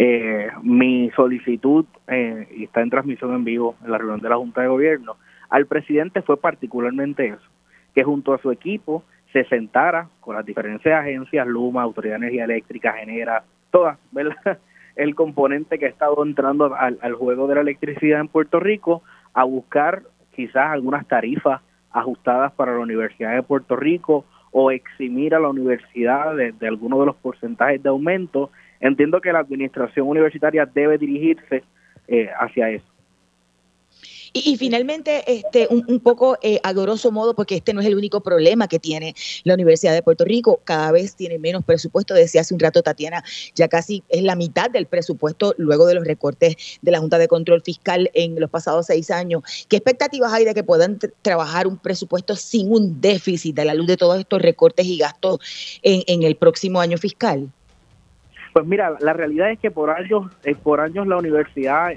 eh, mi solicitud, eh, y está en transmisión en vivo en la reunión de la Junta de Gobierno, al presidente fue particularmente eso, que junto a su equipo se sentara con las diferentes agencias, Luma, Autoridad de Energía Eléctrica, Genera, todas, ¿verdad? El componente que ha estado entrando al, juego de la electricidad en Puerto Rico a buscar quizás algunas tarifas ajustadas para la Universidad de Puerto Rico o eximir a la universidad de, de algunos de los porcentajes de aumento entiendo que la administración universitaria debe dirigirse eh, hacia eso. Y, finalmente, este, un, poco eh, a grosso modo, porque este no es el único problema que tiene la Universidad de Puerto Rico, cada vez tiene menos presupuesto, decía hace un rato Tatiana, ya casi es la mitad del presupuesto luego de los recortes de la Junta de Control Fiscal en los pasados seis años. ¿Qué expectativas hay de que puedan trabajar un presupuesto sin un déficit a la luz de todos estos recortes y gastos en el próximo año fiscal? Pues mira, la realidad es que por años, eh, por años la universidad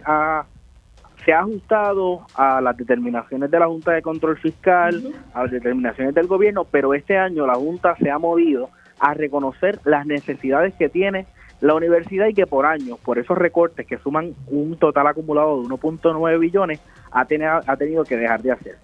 se ha ajustado a las determinaciones de la Junta de Control Fiscal, a las determinaciones del gobierno, pero este año la Junta se ha movido a reconocer las necesidades que tiene la universidad y que por años, por esos recortes que suman un total acumulado de 1.9 billones, ha, ha tenido que dejar de hacer.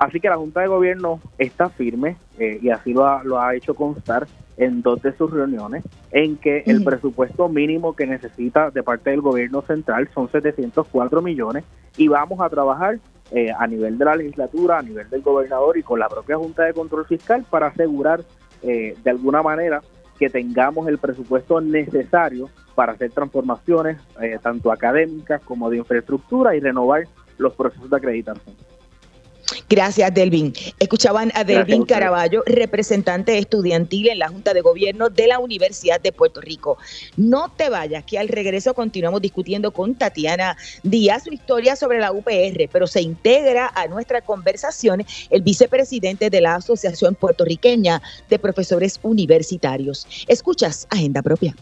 Así que la Junta de Gobierno está firme eh, y así lo ha, lo ha hecho constar en dos de sus reuniones, en que el presupuesto mínimo que necesita de parte del gobierno central son 704 millones y vamos a trabajar eh, a nivel de la legislatura, a nivel del gobernador y con la propia Junta de Control Fiscal para asegurar eh, de alguna manera que tengamos el presupuesto necesario para hacer transformaciones tanto académicas como de infraestructura y renovar los procesos de acreditación. Gracias, Delvin. Escuchaban a Delvin Caraballo, representante estudiantil en la Junta de Gobierno de la Universidad de Puerto Rico. No te vayas, que al regreso continuamos discutiendo con Tatiana Díaz su historia sobre la UPR, pero se integra a nuestra conversación el vicepresidente de la Asociación Puertorriqueña de Profesores Universitarios. Escuchas Agenda Propia.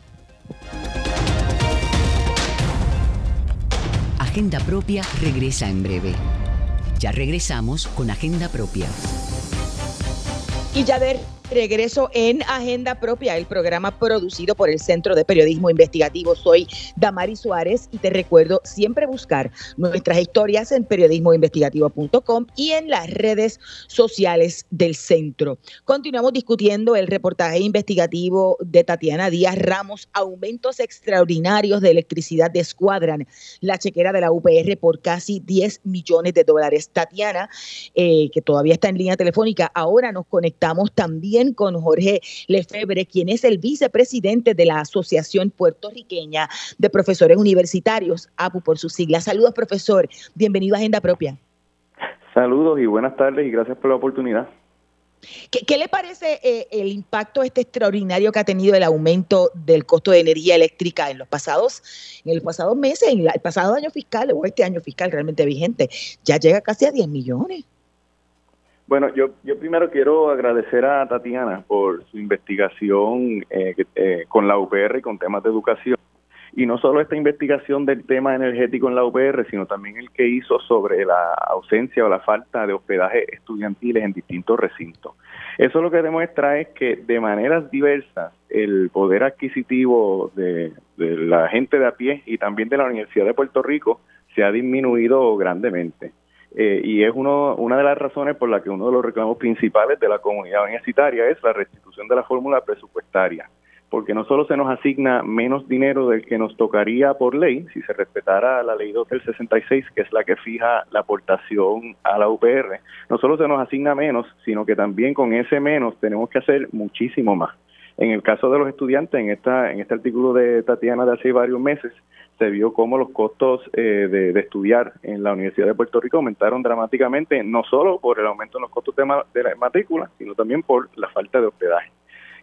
Agenda Propia regresa en breve. Ya regresamos con Agenda Propia. Y ya ver regreso en Agenda Propia, el programa producido por el Centro de Periodismo Investigativo. Soy Damari Suárez y te recuerdo siempre buscar nuestras historias en periodismoinvestigativo.com y en las redes sociales del centro. Continuamos discutiendo el reportaje investigativo de Tatiana Díaz Ramos, aumentos extraordinarios de electricidad descuadran la chequera de la UPR por casi 10 millones de dólares. Tatiana, eh, que todavía está en línea telefónica, ahora nos conectamos también con Jorge Lefebre, quien es el vicepresidente de la Asociación Puertorriqueña de Profesores Universitarios, APU por sus siglas. Saludos, profesor. Bienvenido a Agenda Propia. Saludos y buenas tardes y gracias por la oportunidad. ¿Qué, le parece eh, el impacto este extraordinario que ha tenido el aumento del costo de energía eléctrica en los pasados, en el pasado meses, en el pasado año fiscal o este año fiscal realmente vigente? Ya llega casi a 10 millones. Bueno, yo, yo primero quiero agradecer a Tatiana por su investigación eh, eh, con la UPR y con temas de educación. Y no solo esta investigación del tema energético en la UPR, sino también el que hizo sobre la ausencia o la falta de hospedaje estudiantiles en distintos recintos. Eso lo que demuestra es que de maneras diversas el poder adquisitivo de, de la gente de a pie y también de la Universidad de Puerto Rico se ha disminuido grandemente. Eh, y es uno, una de las razones por la que uno de los reclamos principales de la comunidad universitaria es la restitución de la fórmula presupuestaria, porque no solo se nos asigna menos dinero del que nos tocaría por ley, si se respetara la ley 2 del 66, que es la que fija la aportación a la UPR, no solo se nos asigna menos, sino que también con ese menos tenemos que hacer muchísimo más. En el caso de los estudiantes, en, esta, en este artículo de Tatiana de hace varios meses, se vio cómo los costos eh, de, estudiar en la Universidad de Puerto Rico aumentaron dramáticamente, no solo por el aumento en los costos de, de la matrícula, sino también por la falta de hospedaje.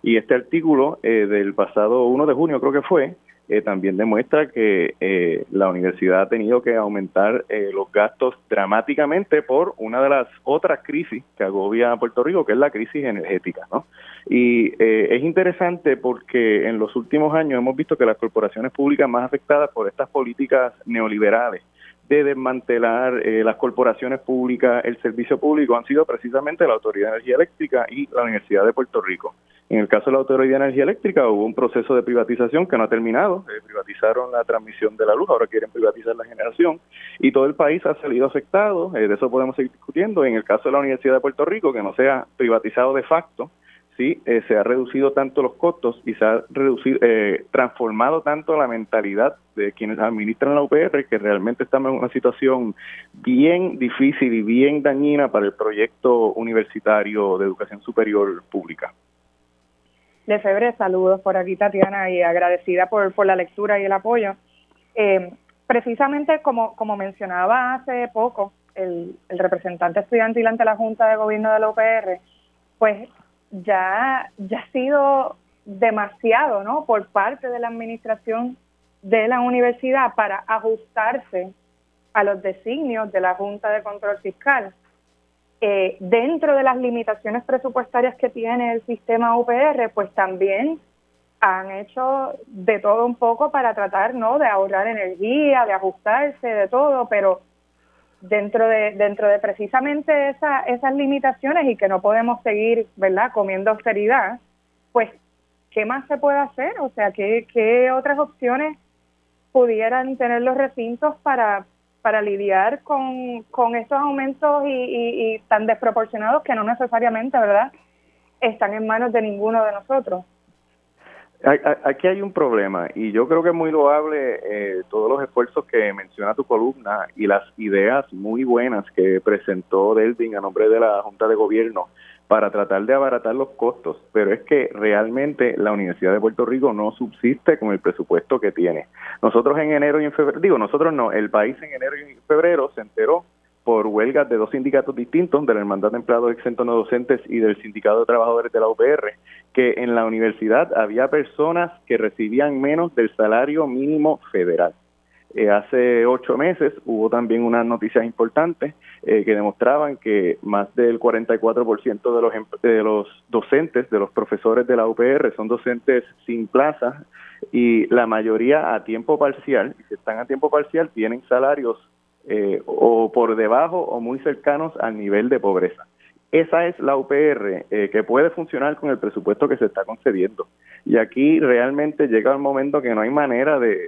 Y este artículo eh, del pasado 1 de junio, creo que fue, eh, también demuestra que eh, la universidad ha tenido que aumentar eh, los gastos dramáticamente por una de las otras crisis que agobia a Puerto Rico, que es la crisis energética. ¿no? Y es interesante porque en los últimos años hemos visto que las corporaciones públicas más afectadas por estas políticas neoliberales de desmantelar las corporaciones públicas, el servicio público, han sido precisamente la Autoridad de Energía Eléctrica y la Universidad de Puerto Rico. En el caso de la Autoridad de Energía Eléctrica hubo un proceso de privatización que no ha terminado. Eh, privatizaron la transmisión de la luz, ahora quieren privatizar la generación y todo el país ha salido afectado. Eh, de eso podemos seguir discutiendo. En el caso de la Universidad de Puerto Rico, que no sea privatizado de facto, sí eh, se ha reducido tanto los costos y se ha reducido, transformado tanto la mentalidad de quienes administran la UPR que realmente estamos en una situación bien difícil y bien dañina para el proyecto universitario de educación superior pública. Lefebvre, saludos por aquí Tatiana y agradecida por, por la lectura y el apoyo. Eh, precisamente como, como mencionaba hace poco el, el representante estudiantil ante la Junta de Gobierno de la UPR, pues ya, ya ha sido demasiado, ¿no? Por parte de la administración de la universidad para ajustarse a los designios de la Junta de Control Fiscal. Eh, dentro de las limitaciones presupuestarias que tiene el sistema UPR, pues también han hecho de todo un poco para tratar, ¿no? De ahorrar energía, de ajustarse, de todo, pero dentro de dentro de precisamente esa, esas limitaciones y que no podemos seguir, ¿verdad? Comiendo austeridad, pues ¿qué más se puede hacer? O sea, ¿qué, qué otras opciones pudieran tener los recintos para, para lidiar con, con estos aumentos y, tan desproporcionados que no necesariamente, ¿verdad?, están en manos de ninguno de nosotros. Aquí hay un problema y yo creo que es muy loable eh, todos los esfuerzos que menciona tu columna y las ideas muy buenas que presentó Delvin a nombre de la Junta de Gobierno para tratar de abaratar los costos, pero es que realmente la Universidad de Puerto Rico no subsiste con el presupuesto que tiene. Nosotros en enero y en febrero, digo, nosotros no, el país en enero y febrero se enteró por huelgas de dos sindicatos distintos, de la Hermandad de Empleados Exentos No Docentes y del Sindicato de Trabajadores de la UPR, que en la universidad había personas que recibían menos del salario mínimo federal. Eh, hace ocho meses hubo también unas noticias importantes eh, que demostraban que más del 44% de los, de los docentes, de los profesores de la UPR son docentes sin plaza y la mayoría a tiempo parcial, y si están a tiempo parcial tienen salarios eh, o por debajo o muy cercanos al nivel de pobreza. Esa es la UPR eh, que puede funcionar con el presupuesto que se está concediendo. Y aquí realmente llega el momento que no hay manera de...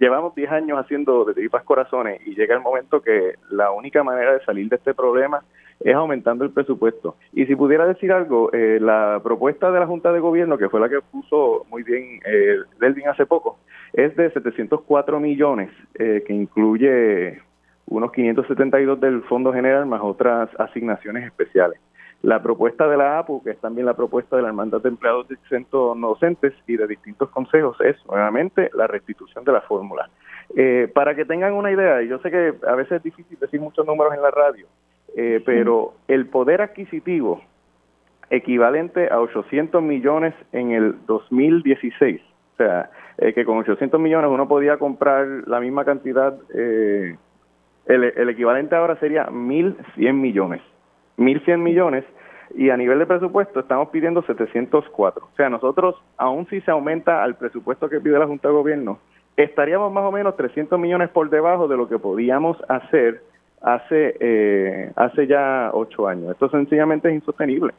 llevamos 10 años haciendo de tripas corazones y llega el momento que la única manera de salir de este problema es aumentando el presupuesto. Y si pudiera decir algo, eh, la propuesta de la Junta de Gobierno, que fue la que puso muy bien eh, Delvin hace poco, es de 704 millones, eh, que incluye unos 572 del Fondo General más otras asignaciones especiales. La propuesta de la APU, que es también la propuesta de la Hermandad de Empleados Exentos No Docentes y de distintos consejos, es nuevamente la restitución de la fórmula. Eh, para que tengan una idea, y yo sé que a veces es difícil decir muchos números en la radio, eh, pero el poder adquisitivo equivalente a 800 millones en el 2016, o sea, eh, que con 800 millones uno podía comprar la misma cantidad eh, el, equivalente ahora sería 1.100 millones. 1.100 millones y a nivel de presupuesto estamos pidiendo 704. O sea, nosotros, aún si se aumenta al presupuesto que pide la Junta de Gobierno, estaríamos más o menos 300 millones por debajo de lo que podíamos hacer hace, eh, hace ya ocho años. Esto sencillamente es insostenible.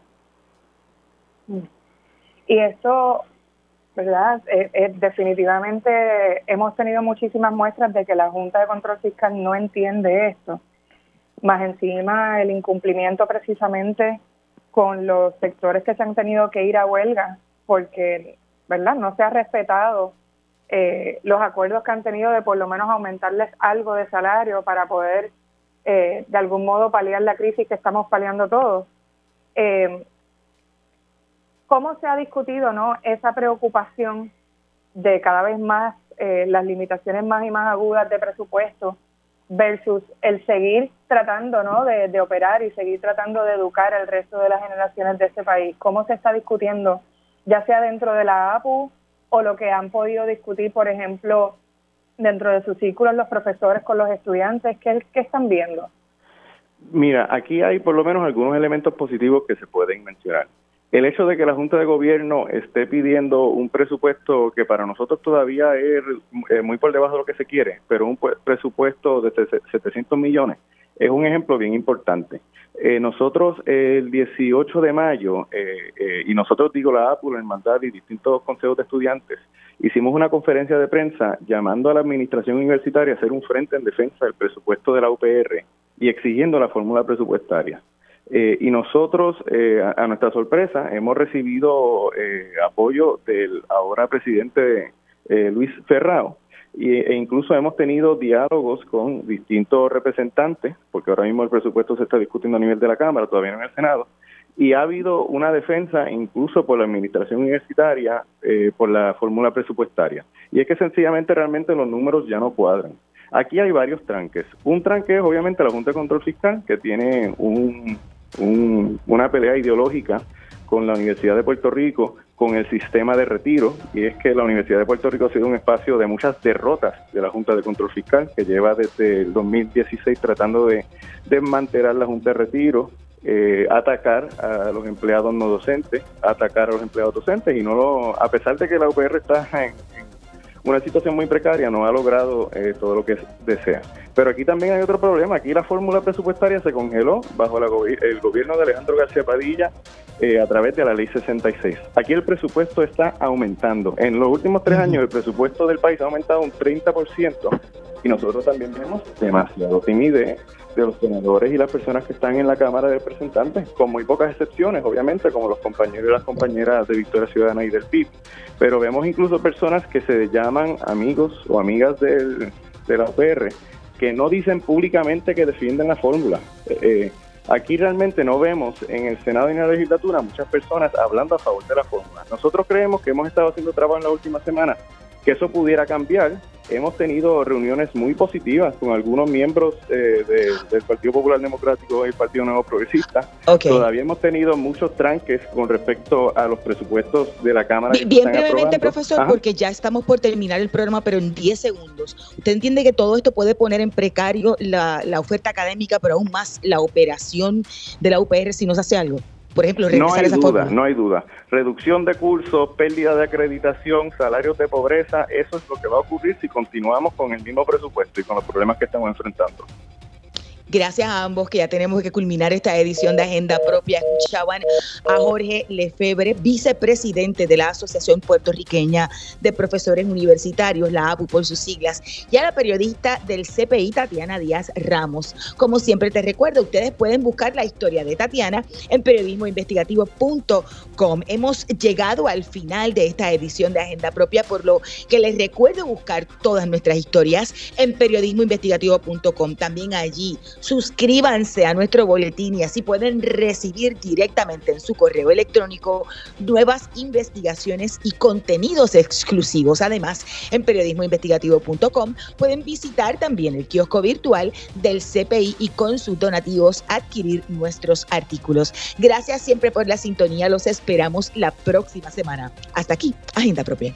Y esto ¿verdad? Eh, eh, definitivamente hemos tenido muchísimas muestras de que la Junta de Control Fiscal no entiende esto. Más encima el incumplimiento precisamente con los sectores que se han tenido que ir a huelga porque, ¿verdad? No se ha respetado eh, los acuerdos que han tenido de por lo menos aumentarles algo de salario para poder de algún modo paliar la crisis que estamos paliando todos. ¿Cómo se ha discutido no esa preocupación de cada vez más eh, las limitaciones más y más agudas de presupuesto versus el seguir tratando ¿no? de, operar y seguir tratando de educar al resto de las generaciones de este país? ¿Cómo se está discutiendo, ya sea dentro de la APU o lo que han podido discutir, por ejemplo, dentro de sus círculos los profesores con los estudiantes? ¿Qué, qué están viendo? Mira, aquí hay por lo menos algunos elementos positivos que se pueden mencionar. El hecho de que la Junta de Gobierno esté pidiendo un presupuesto que para nosotros todavía es eh, muy por debajo de lo que se quiere, pero un presupuesto de 700 millones, es un ejemplo bien importante. Eh, nosotros el 18 de mayo, eh, y nosotros digo la APU, la Hermandad y distintos consejos de estudiantes, hicimos una conferencia de prensa llamando a la administración universitaria a hacer un frente en defensa del presupuesto de la UPR y exigiendo la fórmula presupuestaria. Eh, y nosotros, eh, a, nuestra sorpresa, hemos recibido eh, apoyo del ahora presidente Luis Ferrao y, e incluso hemos tenido diálogos con distintos representantes, porque ahora mismo el presupuesto se está discutiendo a nivel de la Cámara, todavía en el Senado, y ha habido una defensa incluso por la administración universitaria por la fórmula presupuestaria. Y es que sencillamente realmente los números ya no cuadran. Aquí hay varios tranques. Un tranque es obviamente la Junta de Control Fiscal, que tiene un una pelea ideológica con la Universidad de Puerto Rico, con el sistema de retiro, y es que la Universidad de Puerto Rico ha sido un espacio de muchas derrotas de la Junta de Control Fiscal, que lleva desde el 2016 tratando de desmantelar la Junta de Retiro, eh, atacar a los empleados no docentes, atacar a los empleados docentes y no lo, a pesar de que la UPR está en, una situación muy precaria, no ha logrado eh, todo lo que desea. Pero aquí también hay otro problema, aquí la fórmula presupuestaria se congeló bajo el gobierno de Alejandro García Padilla eh, a través de la ley 66. Aquí el presupuesto está aumentando. En los últimos tres años el presupuesto del país ha aumentado un 30% y nosotros también vemos demasiado timidez de los senadores y las personas que están en la Cámara de Representantes, con muy pocas excepciones, obviamente, como los compañeros y las compañeras de Victoria Ciudadana y del PIB. Pero vemos incluso personas que se llaman amigos o amigas del, de la UPR, que no dicen públicamente que defienden la fórmula. Eh, eh, aquí realmente no vemos en el Senado y en la legislatura muchas personas hablando a favor de la fórmula. Nosotros creemos que hemos estado haciendo trabajo en la última semana que eso pudiera cambiar. Hemos tenido reuniones muy positivas con algunos miembros eh, del Partido Popular Democrático y el Partido Nuevo Progresista. Todavía hemos tenido muchos tranques con respecto a los presupuestos de la Cámara. Bien, bien brevemente, profesor, porque ya estamos por terminar el programa, pero en 10 segundos. ¿Usted entiende que todo esto puede poner en precario la, la oferta académica, pero aún más la operación de la UPR si no se hace algo? Por ejemplo, no hay duda, No hay duda. Reducción de cursos, pérdida de acreditación, salarios de pobreza, eso es lo que va a ocurrir si continuamos con el mismo presupuesto y con los problemas que estamos enfrentando. Gracias a ambos que ya tenemos que culminar esta edición de Agenda Propia. Escuchaban a Jorge Lefebre, vicepresidente de la Asociación Puertorriqueña de Profesores Universitarios, la APU por sus siglas, y a la periodista del CPI, Tatiana Díaz Ramos. Como siempre te recuerdo, ustedes pueden buscar la historia de Tatiana en periodismoinvestigativo.com. Hemos llegado al final de esta edición de Agenda Propia, por lo que les recuerdo buscar todas nuestras historias en periodismoinvestigativo.com. También allí suscríbanse a nuestro boletín y así pueden recibir directamente en su correo electrónico nuevas investigaciones y contenidos exclusivos. Además, en periodismoinvestigativo.com pueden visitar también el kiosco virtual del CPI y con sus donativos adquirir nuestros artículos. Gracias siempre por la sintonía. Los esperamos la próxima semana. Hasta aquí, Agenda Propia.